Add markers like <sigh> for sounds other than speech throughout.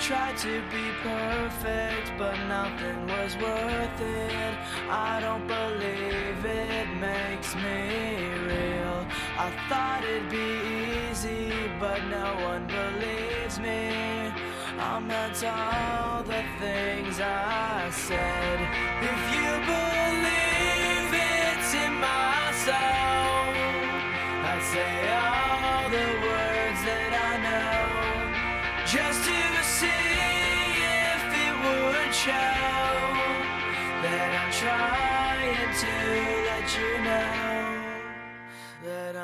tried to be perfect, but nothing was worth it. I don't believe it makes me real. I thought it'd be easy, but no one believes me. I meant all the things I said. If you believe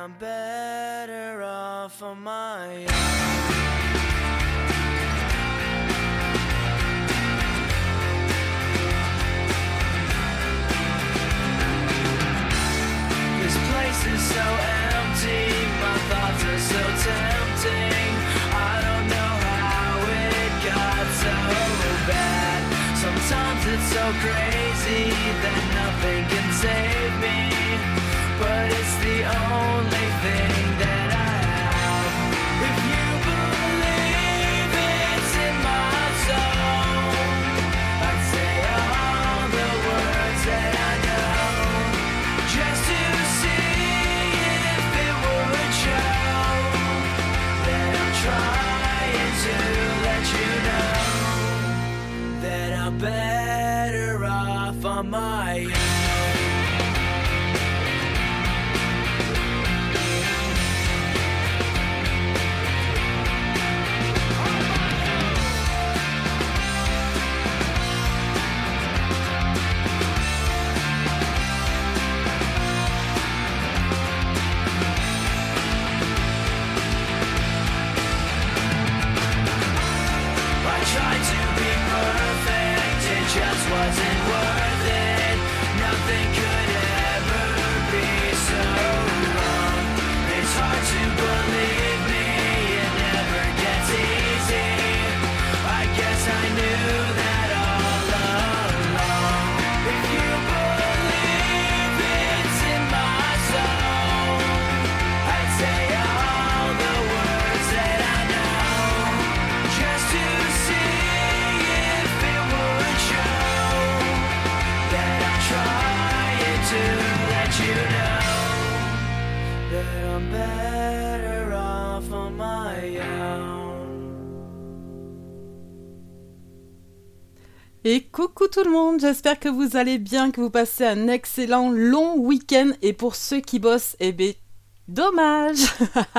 I'm better off on my own. This place is so empty, my thoughts are so tempting. I don't know how it got so bad. Sometimes it's so crazy that nothing can save. Tout le monde, j'espère que vous allez bien, que vous passez un excellent long week-end. Et pour ceux qui bossent, eh ben, dommage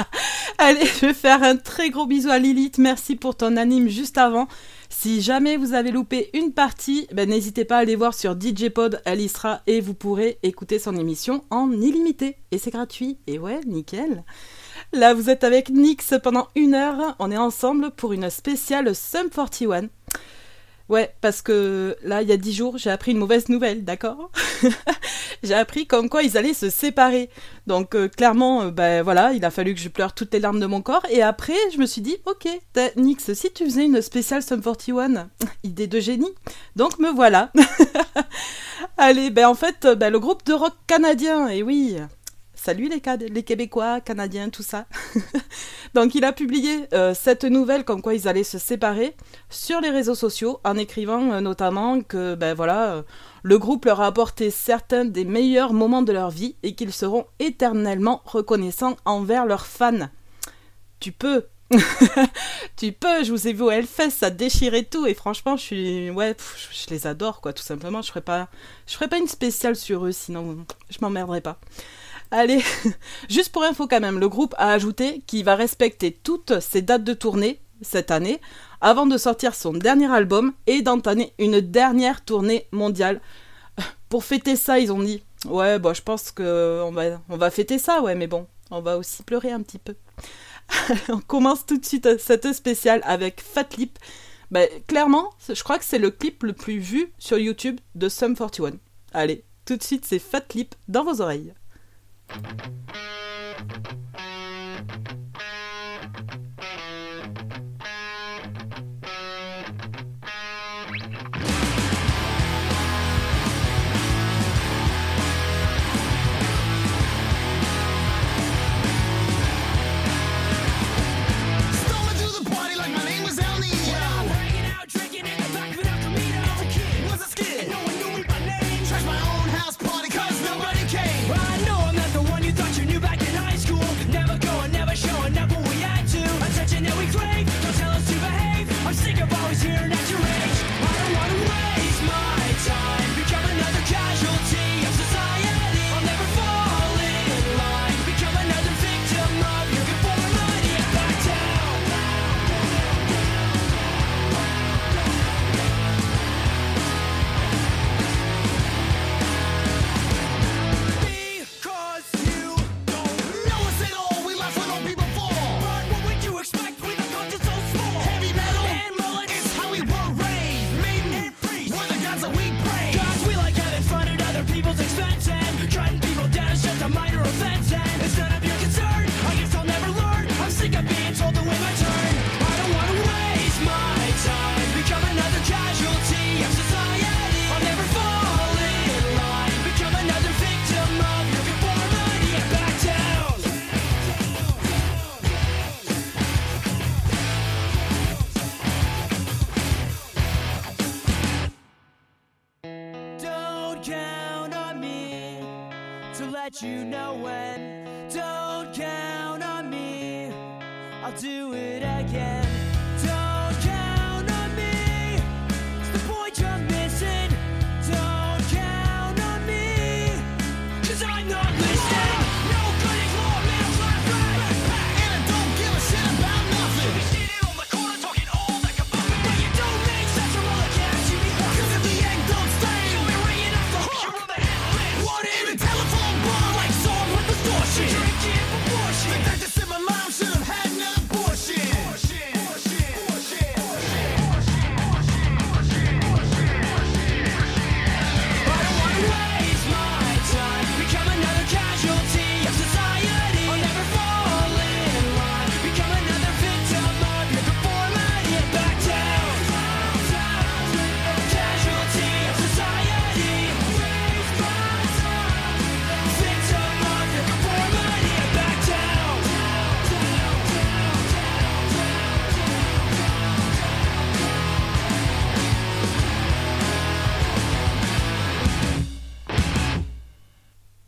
<laughs> Allez, je vais faire un très gros bisou à Lilith, merci pour ton anime juste avant. Si jamais vous avez loupé une partie, ben, n'hésitez pas à aller voir sur DJ Pod, sera et vous pourrez écouter son émission en illimité. Et c'est gratuit, et ouais, nickel Là, vous êtes avec Nix pendant une heure, on est ensemble pour une spéciale Sum 41. Ouais, parce que là, il y a dix jours, j'ai appris une mauvaise nouvelle, d'accord <laughs> J'ai appris comme quoi ils allaient se séparer. Donc euh, clairement, euh, ben voilà, il a fallu que je pleure toutes les larmes de mon corps. Et après, je me suis dit, ok, Nix, si tu faisais une spéciale Sum 41, <laughs> idée de génie. Donc me voilà. <laughs> Allez, ben en fait, euh, ben, le groupe de rock canadien, et oui, salut les, Québécois, Canadiens, tout ça. <laughs> Donc il a publié euh, cette nouvelle comme quoi ils allaient se séparer sur les réseaux sociaux en écrivant euh, notamment que ben voilà euh, le groupe leur a apporté certains des meilleurs moments de leur vie et qu'ils seront éternellement reconnaissants envers leurs fans. Tu peux <laughs> tu peux, je vous ai vu au Hellfest, ça déchirait tout et franchement, je suis ouais, je les adore quoi, tout simplement, je ferais pas ferais pas une spéciale sur eux sinon je m'emmerderais pas. Allez, <laughs> juste pour info quand même, le groupe a ajouté qu'il va respecter toutes ses dates de tournée cette année avant de sortir son dernier album et d'entamer une dernière tournée mondiale. <laughs> Pour fêter ça, ils ont dit Ouais, bah, je pense que on va, on va fêter ça, ouais, mais bon, on va aussi pleurer un petit peu. <laughs> on commence tout de suite cette spéciale avec Fat Lip. Bah, clairement, je crois que c'est le clip le plus vu sur YouTube de Sum 41. Allez, tout de suite, c'est Fat Lip dans vos oreilles. Thank you.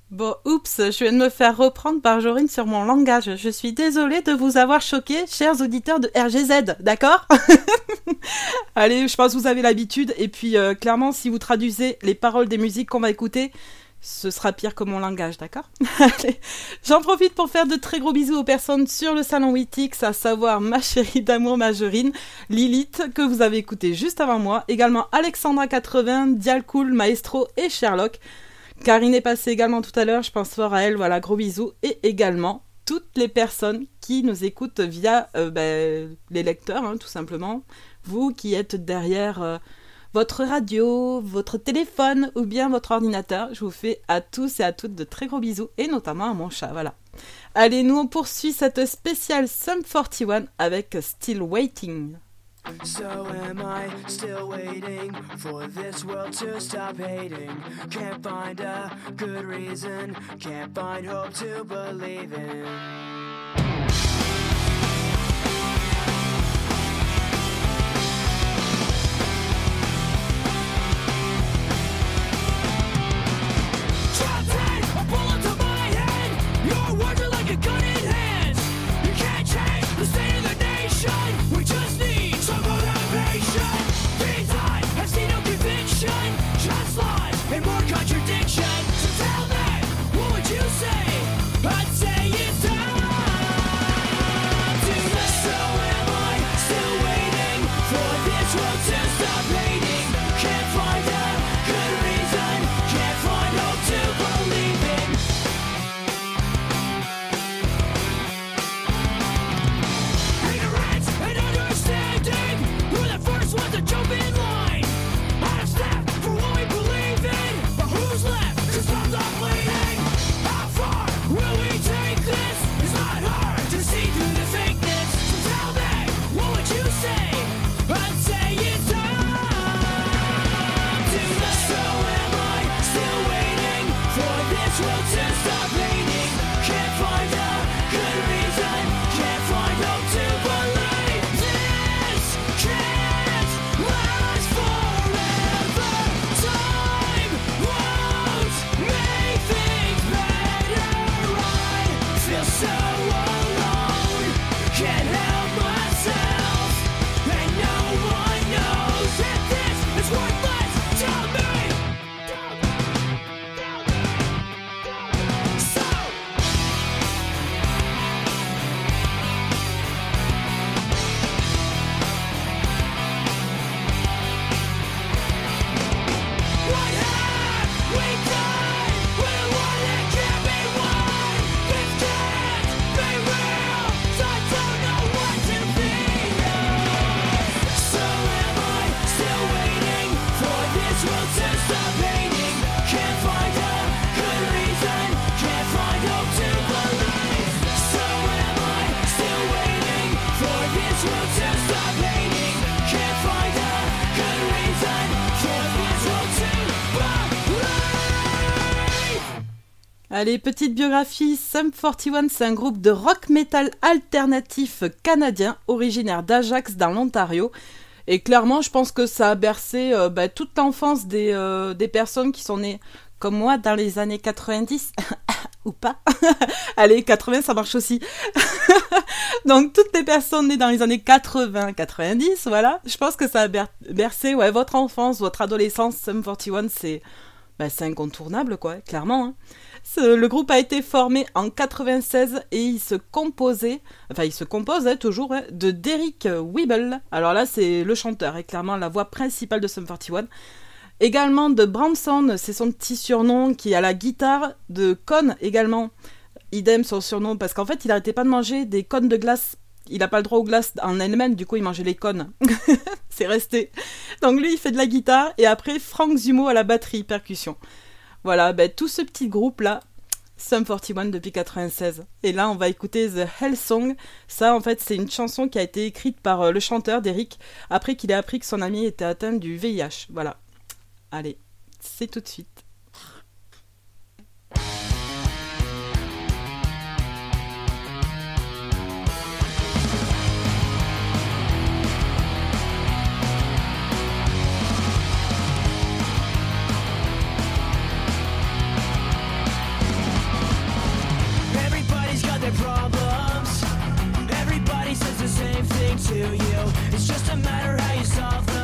Bon, oups, je viens de me faire reprendre par Jorine sur mon langage. Je suis désolée de vous avoir choqué, chers auditeurs de RGZ, d'accord? <laughs> Allez, je pense que vous avez l'habitude. Et puis, euh, clairement, si vous traduisez les paroles des musiques qu'on va écouter, ce sera pire que mon langage, d'accord? <laughs> J'en profite pour faire de très gros bisous aux personnes sur le salon Wittix, à savoir ma chérie d'amour Majorine, Lilith, que vous avez écouté juste avant moi, également Alexandra80, Dialcool, Maestro et Sherlock. Karine est passée également tout à l'heure, je pense fort à elle, voilà, gros bisous. Et également toutes les personnes qui nous écoutent via euh, ben, les lecteurs, hein, tout simplement. Vous qui êtes derrière euh, votre radio, votre téléphone ou bien votre ordinateur, je vous fais à tous et à toutes de très gros bisous, et notamment à mon chat, voilà. Allez, nous on poursuit cette spéciale Sum 41 avec Still Waiting. So am I still waiting for this world to stop hating? Can't find a good reason, can't find hope to believe in. Allez, petite biographie. Sum 41, c'est un groupe de rock metal alternatif canadien, originaire d'Ajax dans l'Ontario. Et clairement, je pense que ça a bercé euh, bah, toute l'enfance des, euh, des personnes qui sont nées comme moi dans les années 90. <laughs> Ou pas. <laughs> Allez, 80, ça marche aussi. <laughs> Donc, toutes les personnes nées dans les années 80, 90, voilà. Je pense que ça a ber- bercé votre enfance, votre adolescence. Sum 41, c'est bah, c'est incontournable, quoi, clairement. hein. Le groupe a été formé en 96 et il se composait, enfin il se compose hein, toujours, hein, de Derek Weeble. Alors là, c'est le chanteur et clairement la voix principale de Sum 41. Également de Branson, c'est son petit surnom qui à la guitare. De Con également, idem son surnom parce qu'en fait il arrêtait pas de manger des cônes de glace. Il n'a pas le droit aux glaces en elle-même, du coup il mangeait les cônes. <laughs> c'est resté. Donc lui il fait de la guitare et après Frank Zumo à la batterie, percussion. Voilà, ben, tout ce petit groupe là, Sum 41 depuis 96. Et là, on va écouter The Hell Song. Ça, en fait, c'est une chanson qui a été écrite par euh, le chanteur d'Eric après qu'il ait appris que son ami était atteint du VIH. Voilà. Allez, c'est tout de suite. To you. It's just a matter how you solve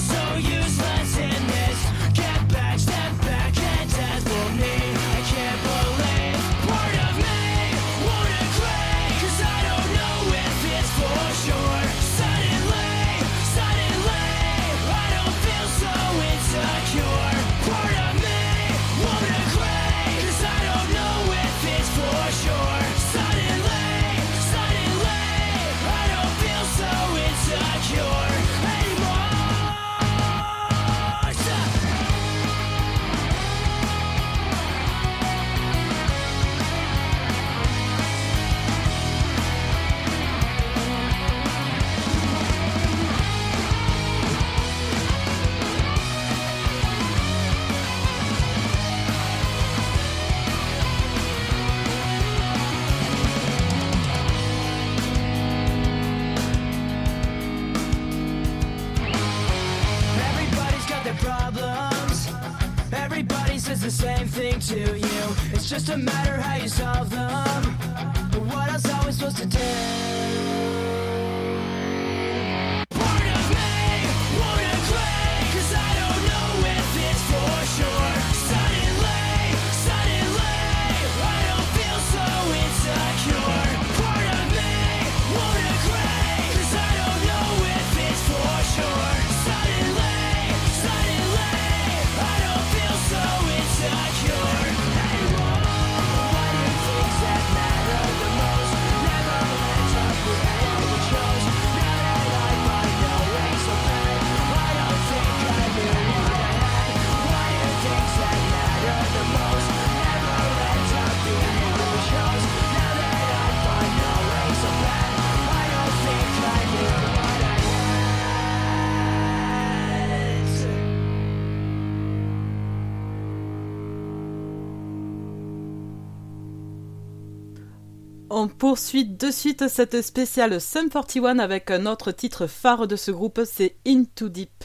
so you On poursuit de suite cette spéciale Sum 41 avec un autre titre phare de ce groupe, c'est Into Deep.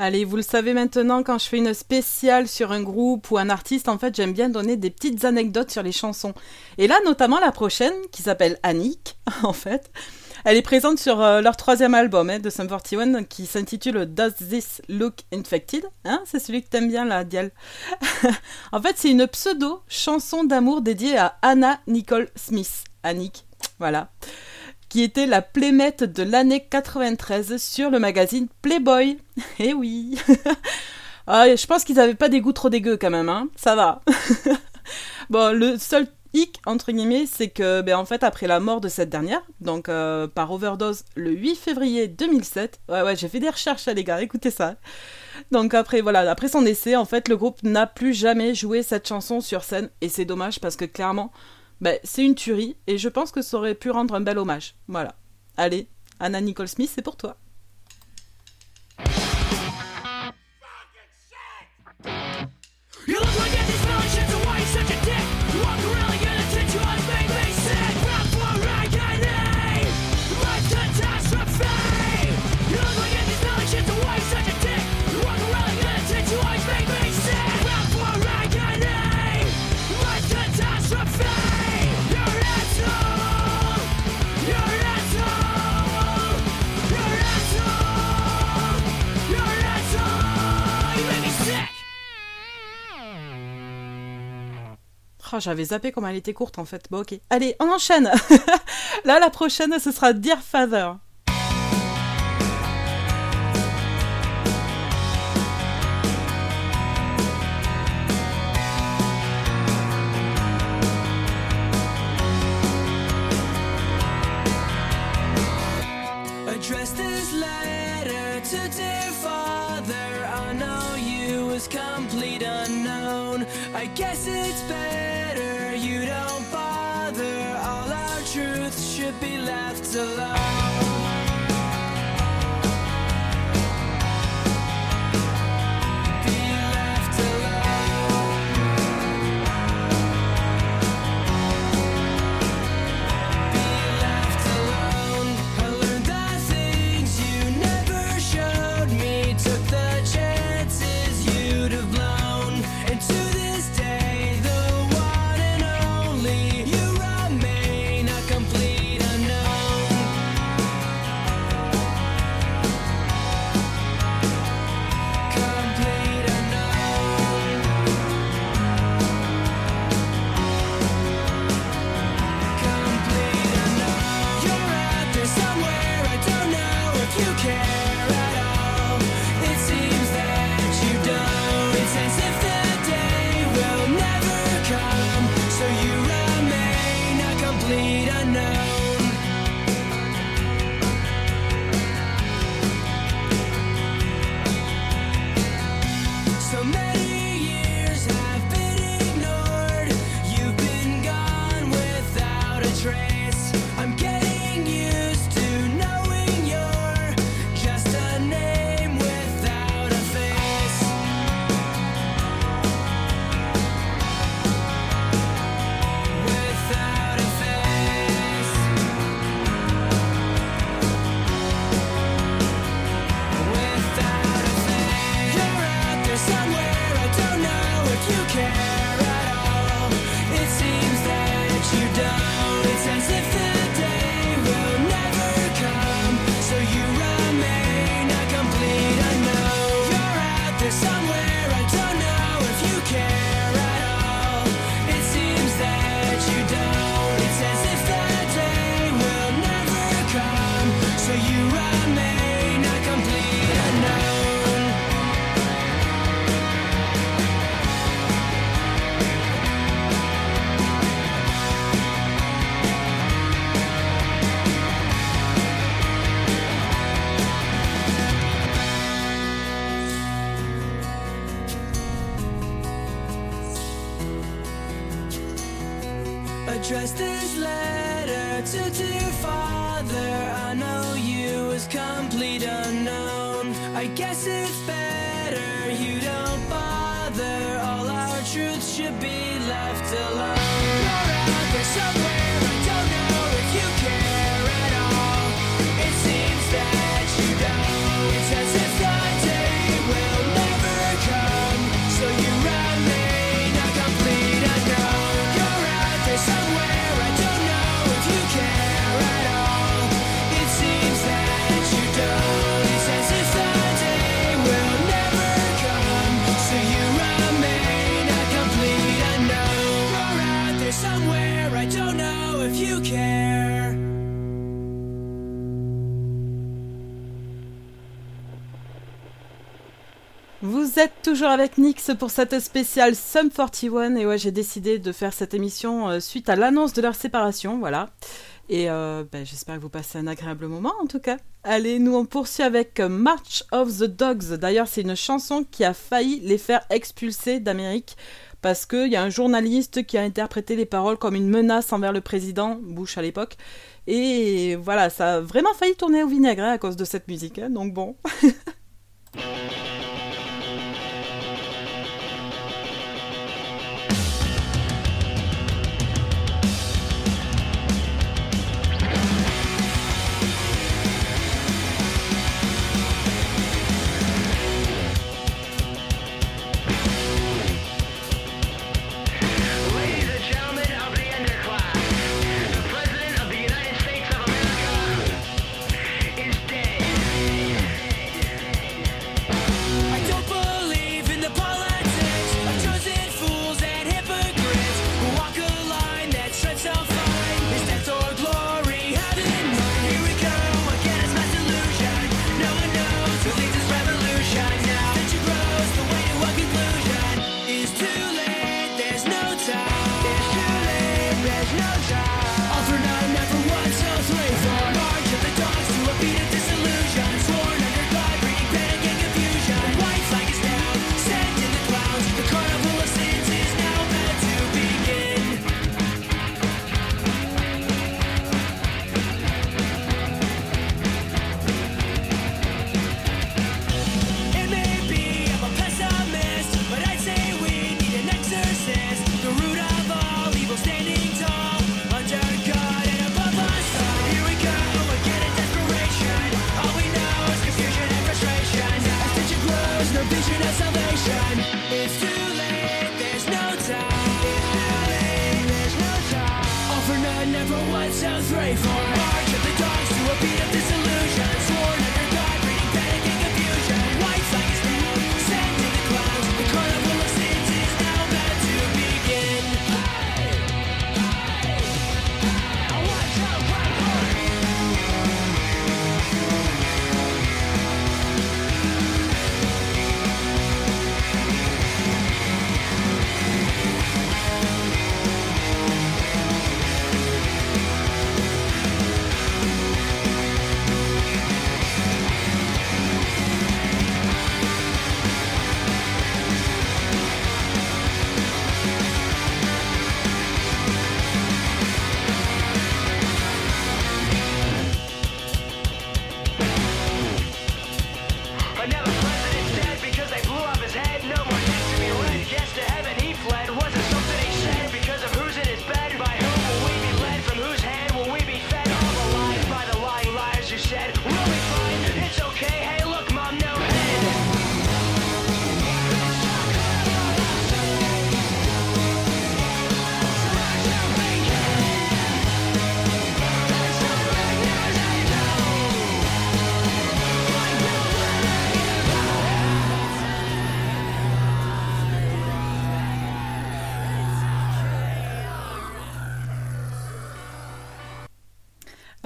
Allez, vous le savez maintenant, quand je fais une spéciale sur un groupe ou un artiste, en fait, j'aime bien donner des petites anecdotes sur les chansons. Et là, notamment la prochaine, qui s'appelle Annick, <laughs> en fait. Elle est présente sur euh, leur troisième album hein, de Sum 41 qui s'intitule Does This Look Infected hein, C'est celui que t'aimes bien là, Dial. <laughs> en fait, c'est une pseudo chanson d'amour dédiée à Anna Nicole Smith. Annick, voilà qui était la playmate de l'année 93 sur le magazine Playboy. <laughs> Eh oui <laughs> ah, Je pense qu'ils n'avaient pas des goûts trop dégueux quand même, hein ça va. <laughs> bon, le seul hic, entre guillemets, c'est que, ben, en fait, après la mort de cette dernière, donc euh, par overdose le 8 février 2007, ouais, ouais, j'ai fait des recherches, les gars, écoutez ça. Donc après, voilà, après son décès, en fait, le groupe n'a plus jamais joué cette chanson sur scène, et c'est dommage parce que clairement, ben, c'est une tuerie et je pense que ça aurait pu rendre un bel hommage. Voilà. Allez, Anna Nicole Smith, c'est pour toi. Oh, j'avais zappé comme elle était courte en fait. Bon, ok. Allez, on enchaîne. <laughs> Là, la prochaine, ce sera Dear Father. A love. toujours avec Nix pour cette spéciale Sum 41. Et ouais, j'ai décidé de faire cette émission euh, suite à l'annonce de leur séparation. Voilà. Et euh, ben, j'espère que vous passez un agréable moment en tout cas. Allez, nous on poursuit avec March of the Dogs. D'ailleurs, c'est une chanson qui a failli les faire expulser d'Amérique parce qu'il y a un journaliste qui a interprété les paroles comme une menace envers le président Bush à l'époque. Et voilà, ça a vraiment failli tourner au vinaigre hein, à cause de cette musique. Hein. Donc bon. <laughs>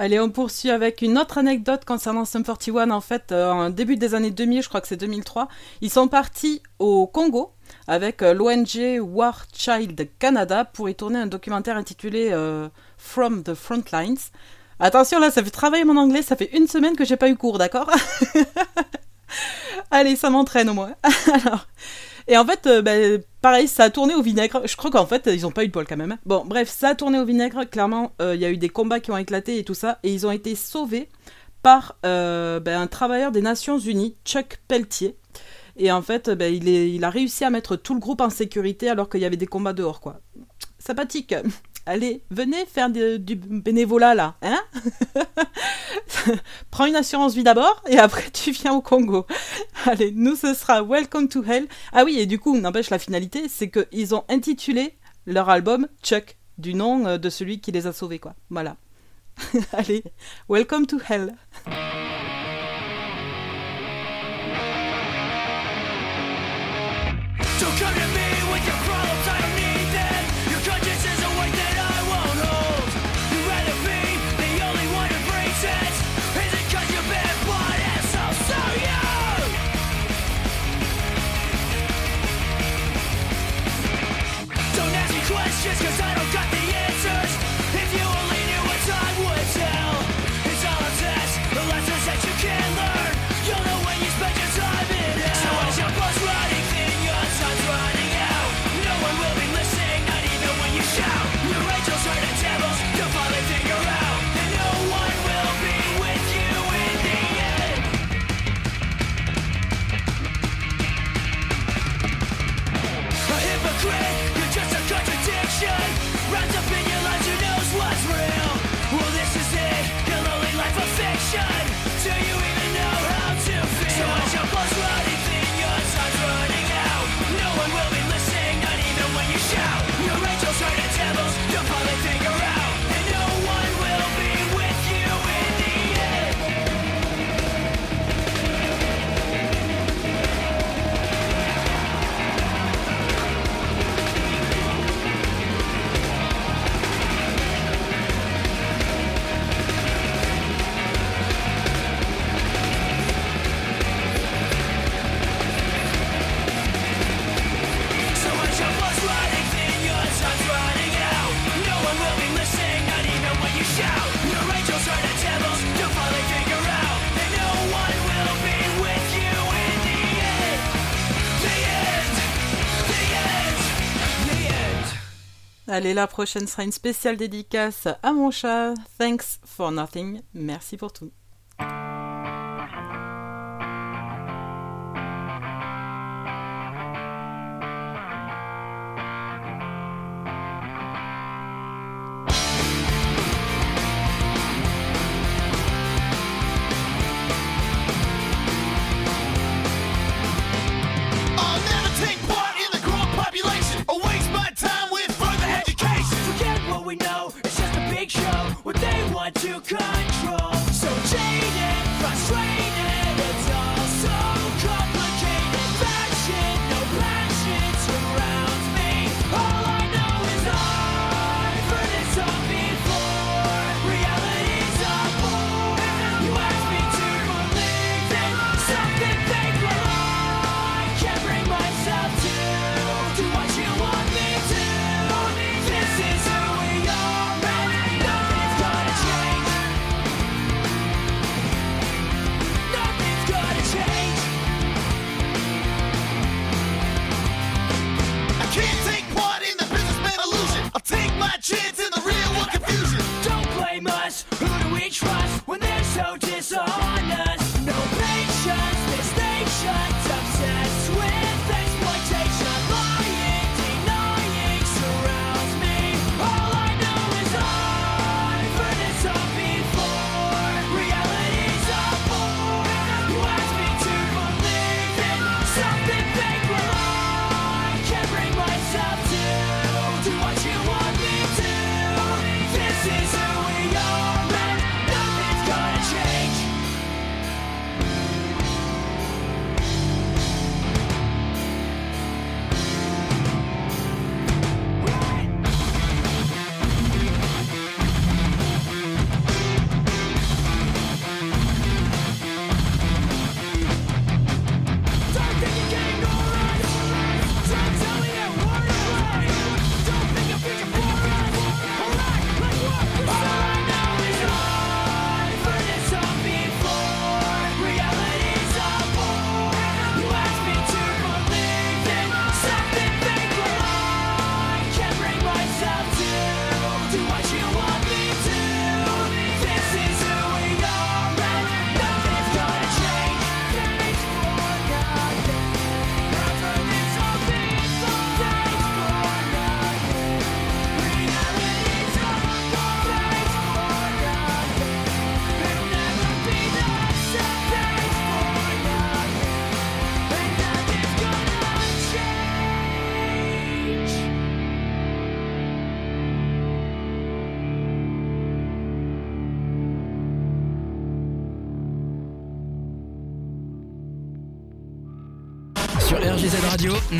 Allez, on poursuit avec une autre anecdote concernant Sum 41. En fait, euh, en début des années 2000, je crois que c'est 2003, ils sont partis au Congo avec euh, l'ONG War Child Canada pour y tourner un documentaire intitulé euh, From the Frontlines. Attention, là, ça fait travailler mon anglais, ça fait une semaine que j'ai pas eu cours, d'accord? <laughs> Allez, ça m'entraîne au moins. <laughs> et en fait, euh, ben, pareil, ça a tourné au vinaigre. Je crois qu'en fait, ils ont pas eu de poil quand même. hein. Bon, bref, ça a tourné au vinaigre. Clairement, euh, il y a eu des combats qui ont éclaté et tout ça. Et ils ont été sauvés par euh, ben, un travailleur des Nations Unies, Chuck Pelletier. Et en fait, ben, il, a réussi à mettre tout le groupe en sécurité alors qu'il y avait des combats dehors, quoi. Sympathique. Allez, venez faire du bénévolat là, hein <laughs> Prends une assurance vie d'abord et après tu viens au Congo. <laughs> Allez, nous ce sera Welcome to Hell. Ah oui, et du coup, n'empêche la finalité, c'est qu'ils ont intitulé leur album Chuck, du nom euh, de celui qui les a sauvés, quoi. Voilà. <laughs> Allez, Welcome to Hell. Ask me questions cause I don't Allez, la prochaine sera une spéciale dédicace à mon chat. Thanks for nothing. Merci pour tout.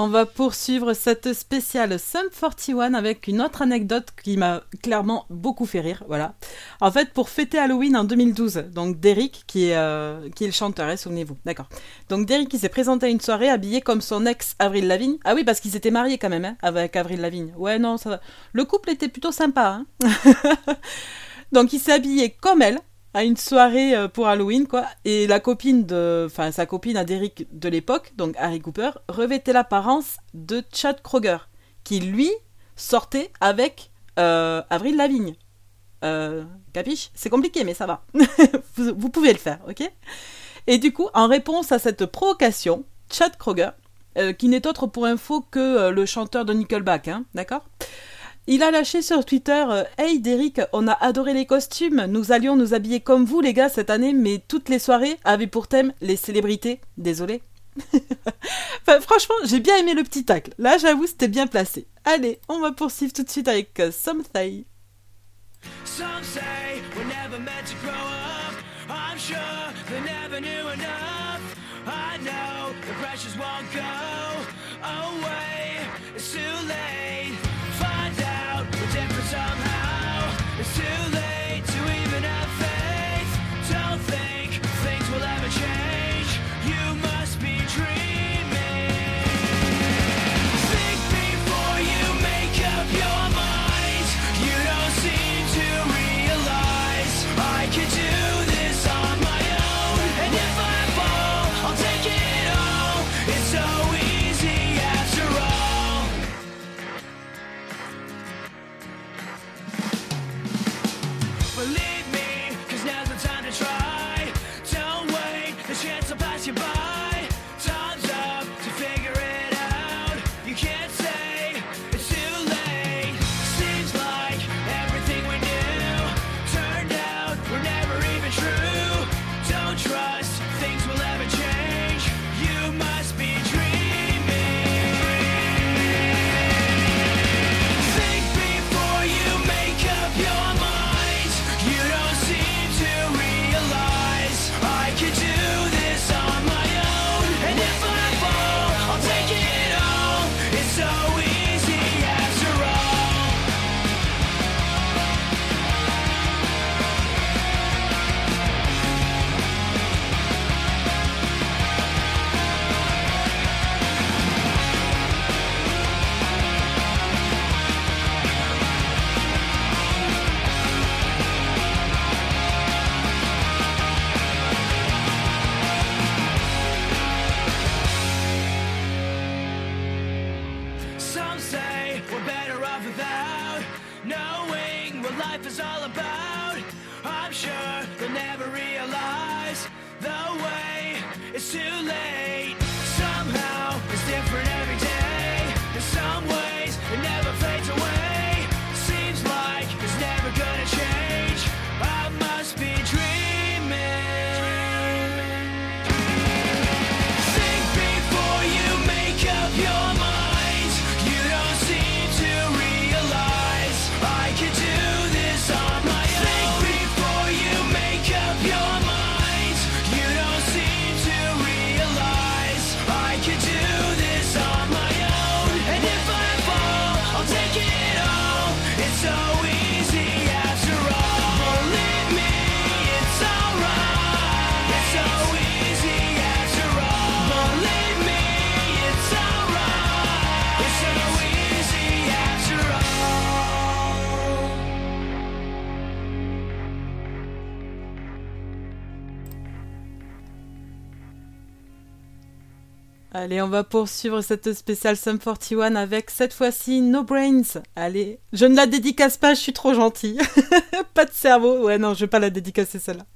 On va poursuivre cette spéciale Sum 41 avec une autre anecdote qui m'a clairement beaucoup fait rire. Voilà. En fait, pour fêter Halloween en 2012, donc Derek, qui est, euh, qui est le chanteur, hein, souvenez-vous. D'accord. Donc Derek, qui s'est présenté à une soirée habillé comme son ex Avril Lavigne. Ah oui, parce qu'ils étaient mariés quand même, hein, avec Avril Lavigne. Ouais, non, ça va. Le couple était plutôt sympa. Hein. <laughs> donc il s'est habillé comme elle, à une soirée euh, pour Halloween, quoi. Et la copine de, enfin, sa copine à de l'époque, donc Harry Cooper, revêtait l'apparence de Chad Kroger, qui lui sortait avec euh, Avril Lavigne. Euh, capiche? C'est compliqué, mais ça va. <laughs> vous, pouvez le faire, ok? Et du coup, en réponse à cette provocation, Chad Kroger, euh, qui n'est autre pour info que le chanteur de Nickelback, hein, d'accord? Il a lâché sur Twitter euh, Hey Derek, on a adoré les costumes, nous allions nous habiller comme vous les gars cette année, mais toutes les soirées avaient pour thème les célébrités. Désolé. <laughs> Franchement, j'ai bien aimé le petit tacle. Là, j'avoue, c'était bien placé. Allez, on va poursuivre tout de suite avec Something. Some say we're never meant to grow up. I'm sure they never knew enough. I know the won't go away. It's too late. Life is all about. I'm sure they'll never realize the way it's too late. Allez, on va poursuivre cette spéciale Sum 41 avec cette fois-ci No Brains. Allez, je ne la dédicace pas, je suis trop gentille. <laughs> pas de cerveau. Ouais, non, je vais pas la dédicacer celle-là.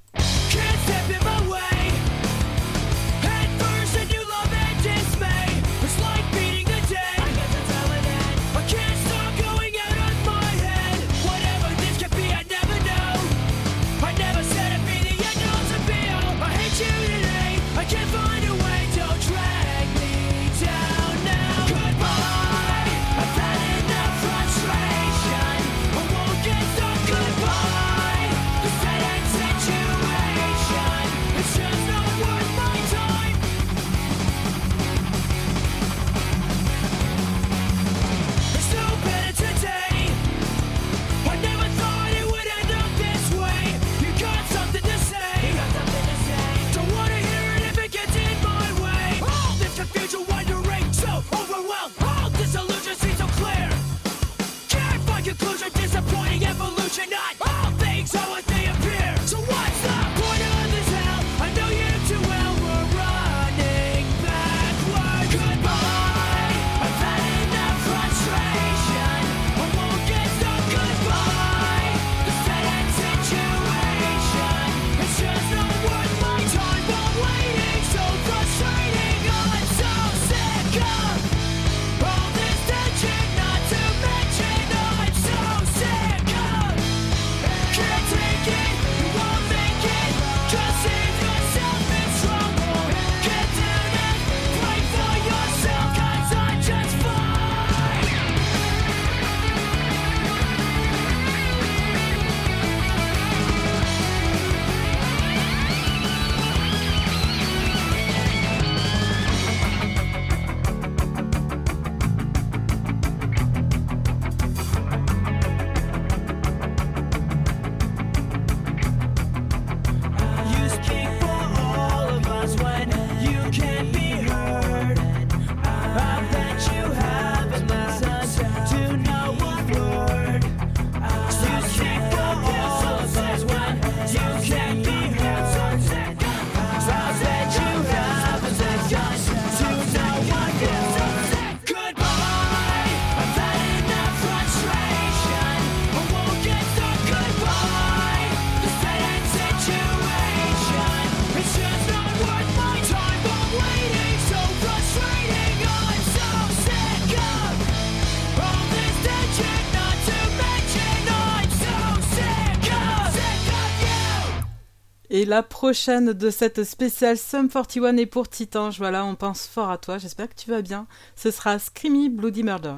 Et la prochaine de cette spéciale Sum 41 est pour Titange. Voilà, on pense fort à toi. J'espère que tu vas bien. Ce sera Screamy Bloody Murder.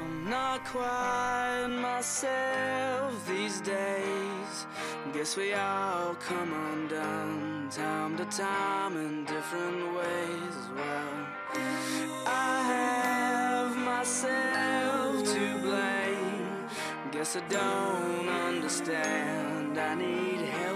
I'm not quite myself these days. Guess we all come undone time to time in different ways well. I have myself to blame. Guess I don't understand. I need help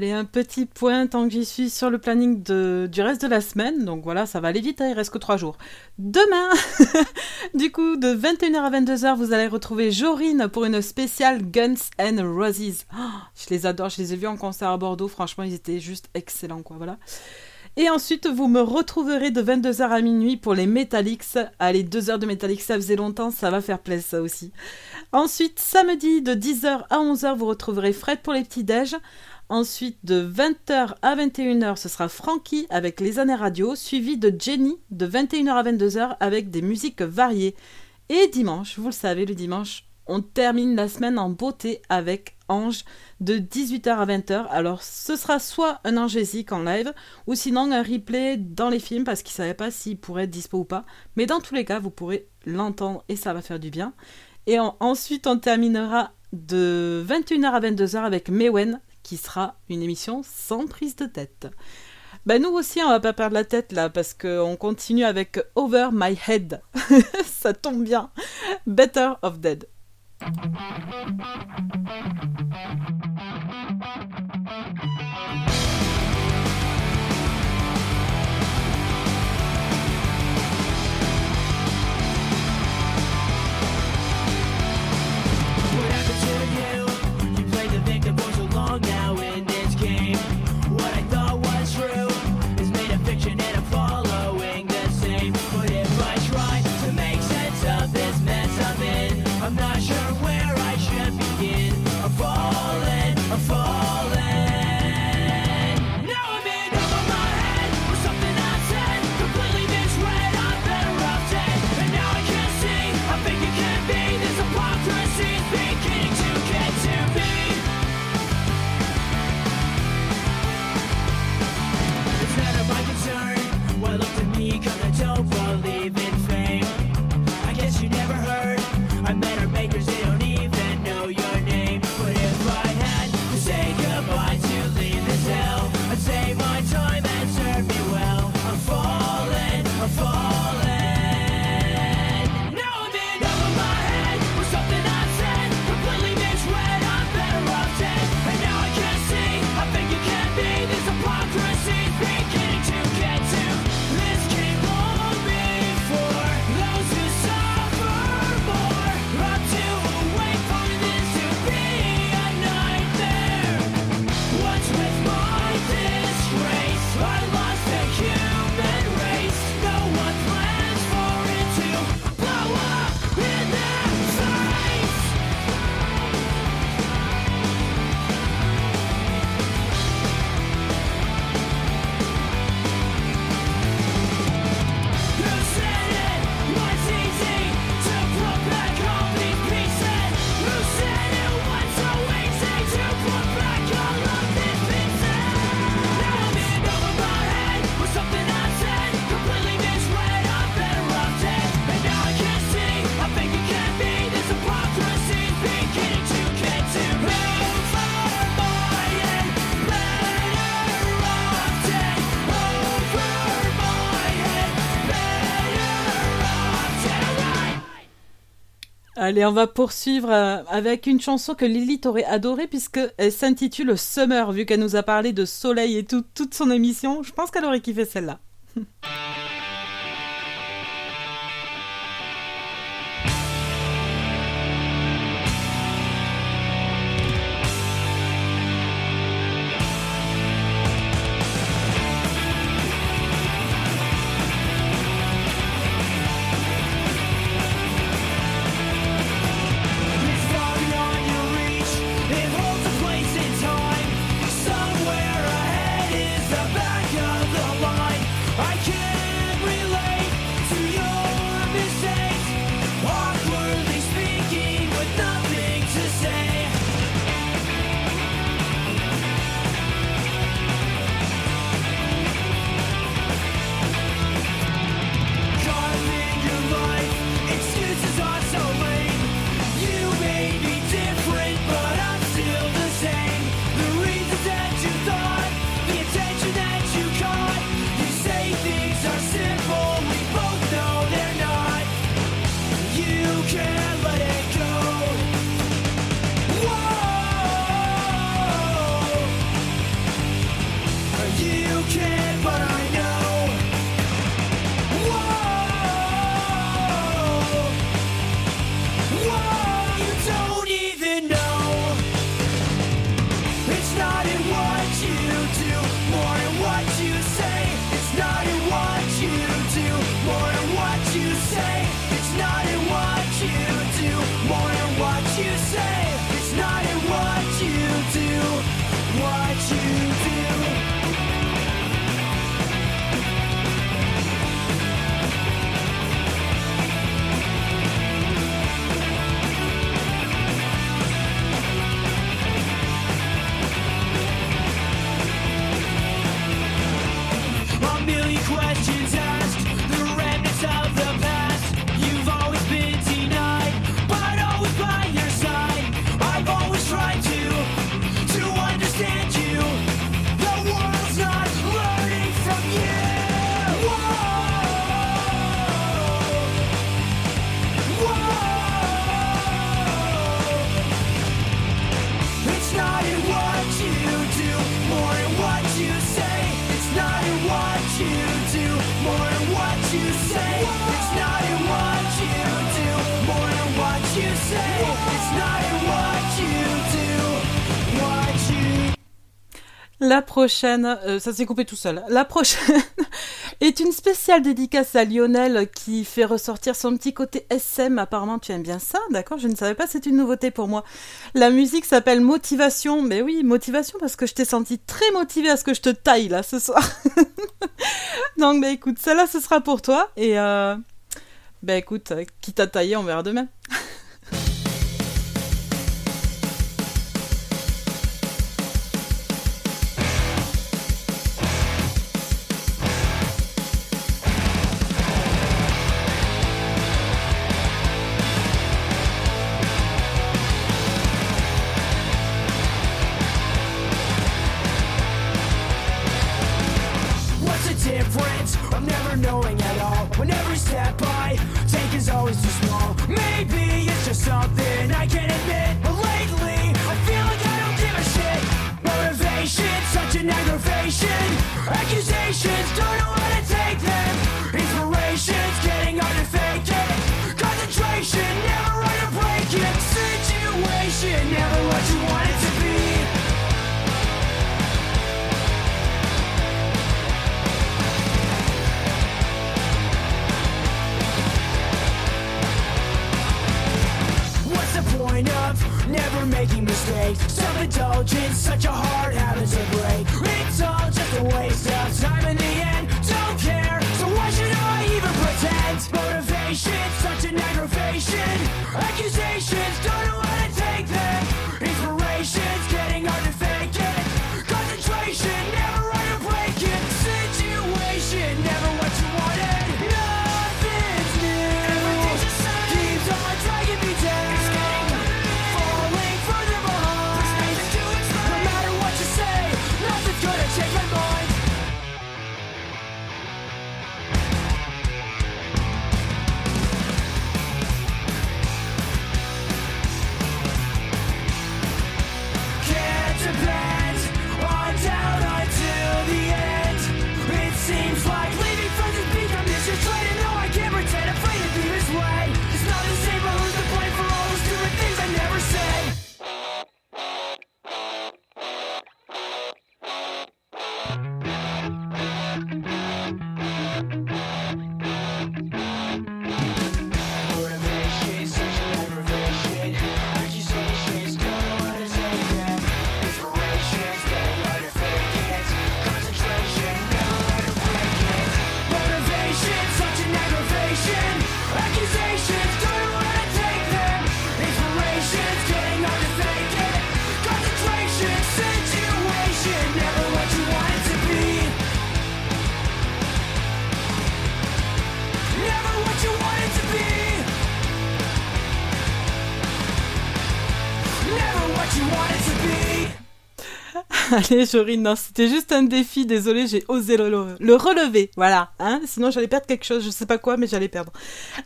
Allez, un petit point tant que j'y suis sur le planning de, du reste de la semaine. Donc voilà, ça va aller vite, hein, il reste que 3 jours. Demain, <laughs> du coup, de 21h à 22h, vous allez retrouver Jorine pour une spéciale Guns and Roses. Oh, je les adore, je les ai vus en concert à Bordeaux. Franchement, ils étaient juste excellents, quoi. Voilà. Et ensuite, vous me retrouverez de 22h à minuit pour les Metallics. Allez, 2 heures de Metallics, ça faisait longtemps, ça va faire plaisir ça aussi. Ensuite, samedi de 10h à 11h, vous retrouverez Fred pour les petits déj. Ensuite, de 20h à 21h, ce sera Frankie avec les années radio, suivi de Jenny de 21h à 22h avec des musiques variées. Et dimanche, vous le savez, le dimanche, on termine la semaine en beauté avec Ange de 18h à 20h. Alors, ce sera soit un Angésique en live, ou sinon un replay dans les films, parce qu'il ne savait pas s'il pourrait être dispo ou pas. Mais dans tous les cas, vous pourrez l'entendre et ça va faire du bien. Et en- ensuite, on terminera de 21h à 22h avec Mewen, qui sera une émission sans prise de tête. Ben nous aussi, on va pas perdre la tête là, parce qu'on continue avec Over My Head. <laughs> ça tombe bien. Better of Dead. Allez, on va poursuivre euh, avec une chanson que Lilith aurait adorée puisqu'elle s'intitule Summer, vu qu'elle nous a parlé de soleil et tout, toute son émission. Je pense qu'elle aurait kiffé celle-là. <laughs> La prochaine, euh, ça s'est coupé tout seul. La prochaine <laughs> est une spéciale dédicace à Lionel qui fait ressortir son petit côté SM. Apparemment, tu aimes bien ça, d'accord? Je ne savais pas, c'est une nouveauté pour moi. La musique s'appelle Motivation. Mais oui, motivation parce que je t'ai senti très motivée à ce que je te taille là ce soir. <laughs> Donc, bah écoute, celle-là, ce sera pour toi. Et euh, bah écoute, euh, quitte à tailler, on verra demain. <laughs> Allez, Jorine, non, c'était juste un défi, désolé, j'ai osé le, le- le relever, voilà, hein, sinon j'allais perdre quelque chose, je sais pas quoi, mais j'allais perdre.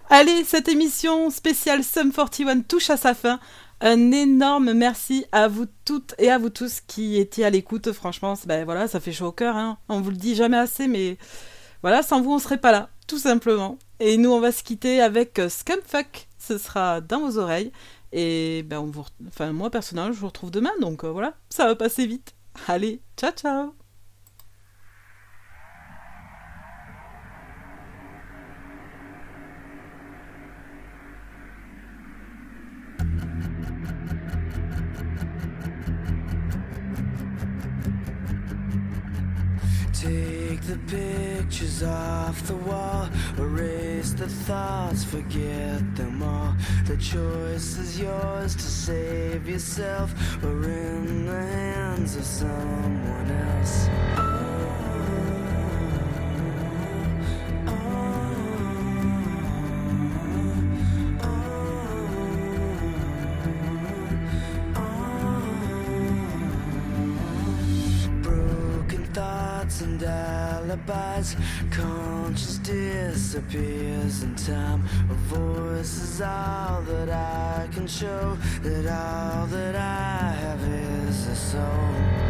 Allez, cette émission spéciale Sum 41 touche à sa fin. Un énorme merci à vous toutes et à vous tous qui étiez à l'écoute, franchement, ben voilà, ça fait chaud au cœur, hein. on vous le dit jamais assez, mais voilà, sans vous on serait pas là, tout simplement. Et nous on va se quitter avec euh, Scumfuck, ce sera dans vos oreilles. Et ben enfin moi personnellement je vous retrouve demain, donc euh, voilà, ça va passer vite. Allez, ciao ciao Take the pictures off the wall, erase the thoughts, forget them all. The choice is yours to save yourself or in the hands of someone else. Alibis. Conscience disappears in time. A voice is all that I can show. That all that I have is a soul.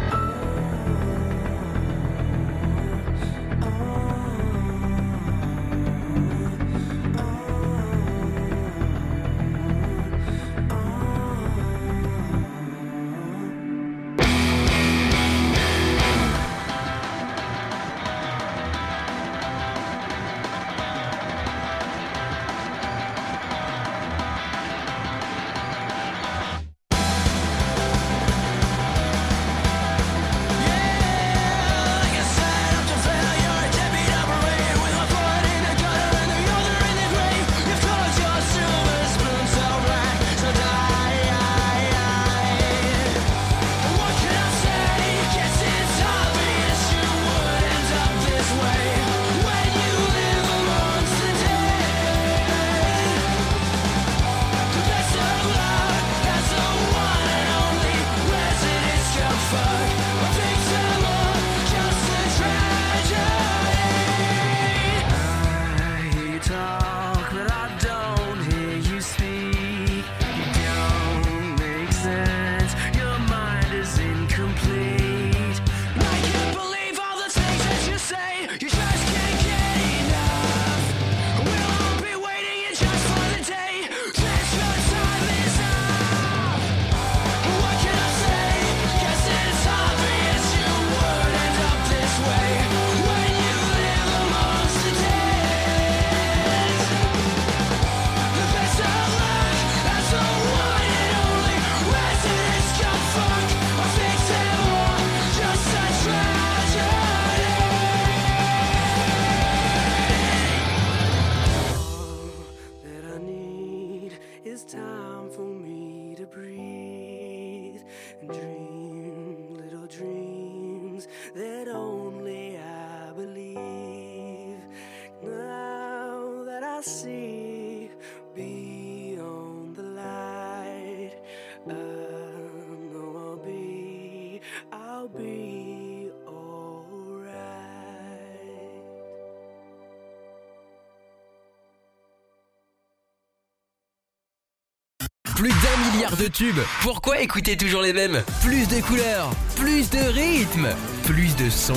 Plus d'un milliard de tubes. Pourquoi écouter toujours les mêmes? Plus de couleurs, plus de rythme, plus de sons.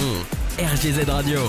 RGZ Radio.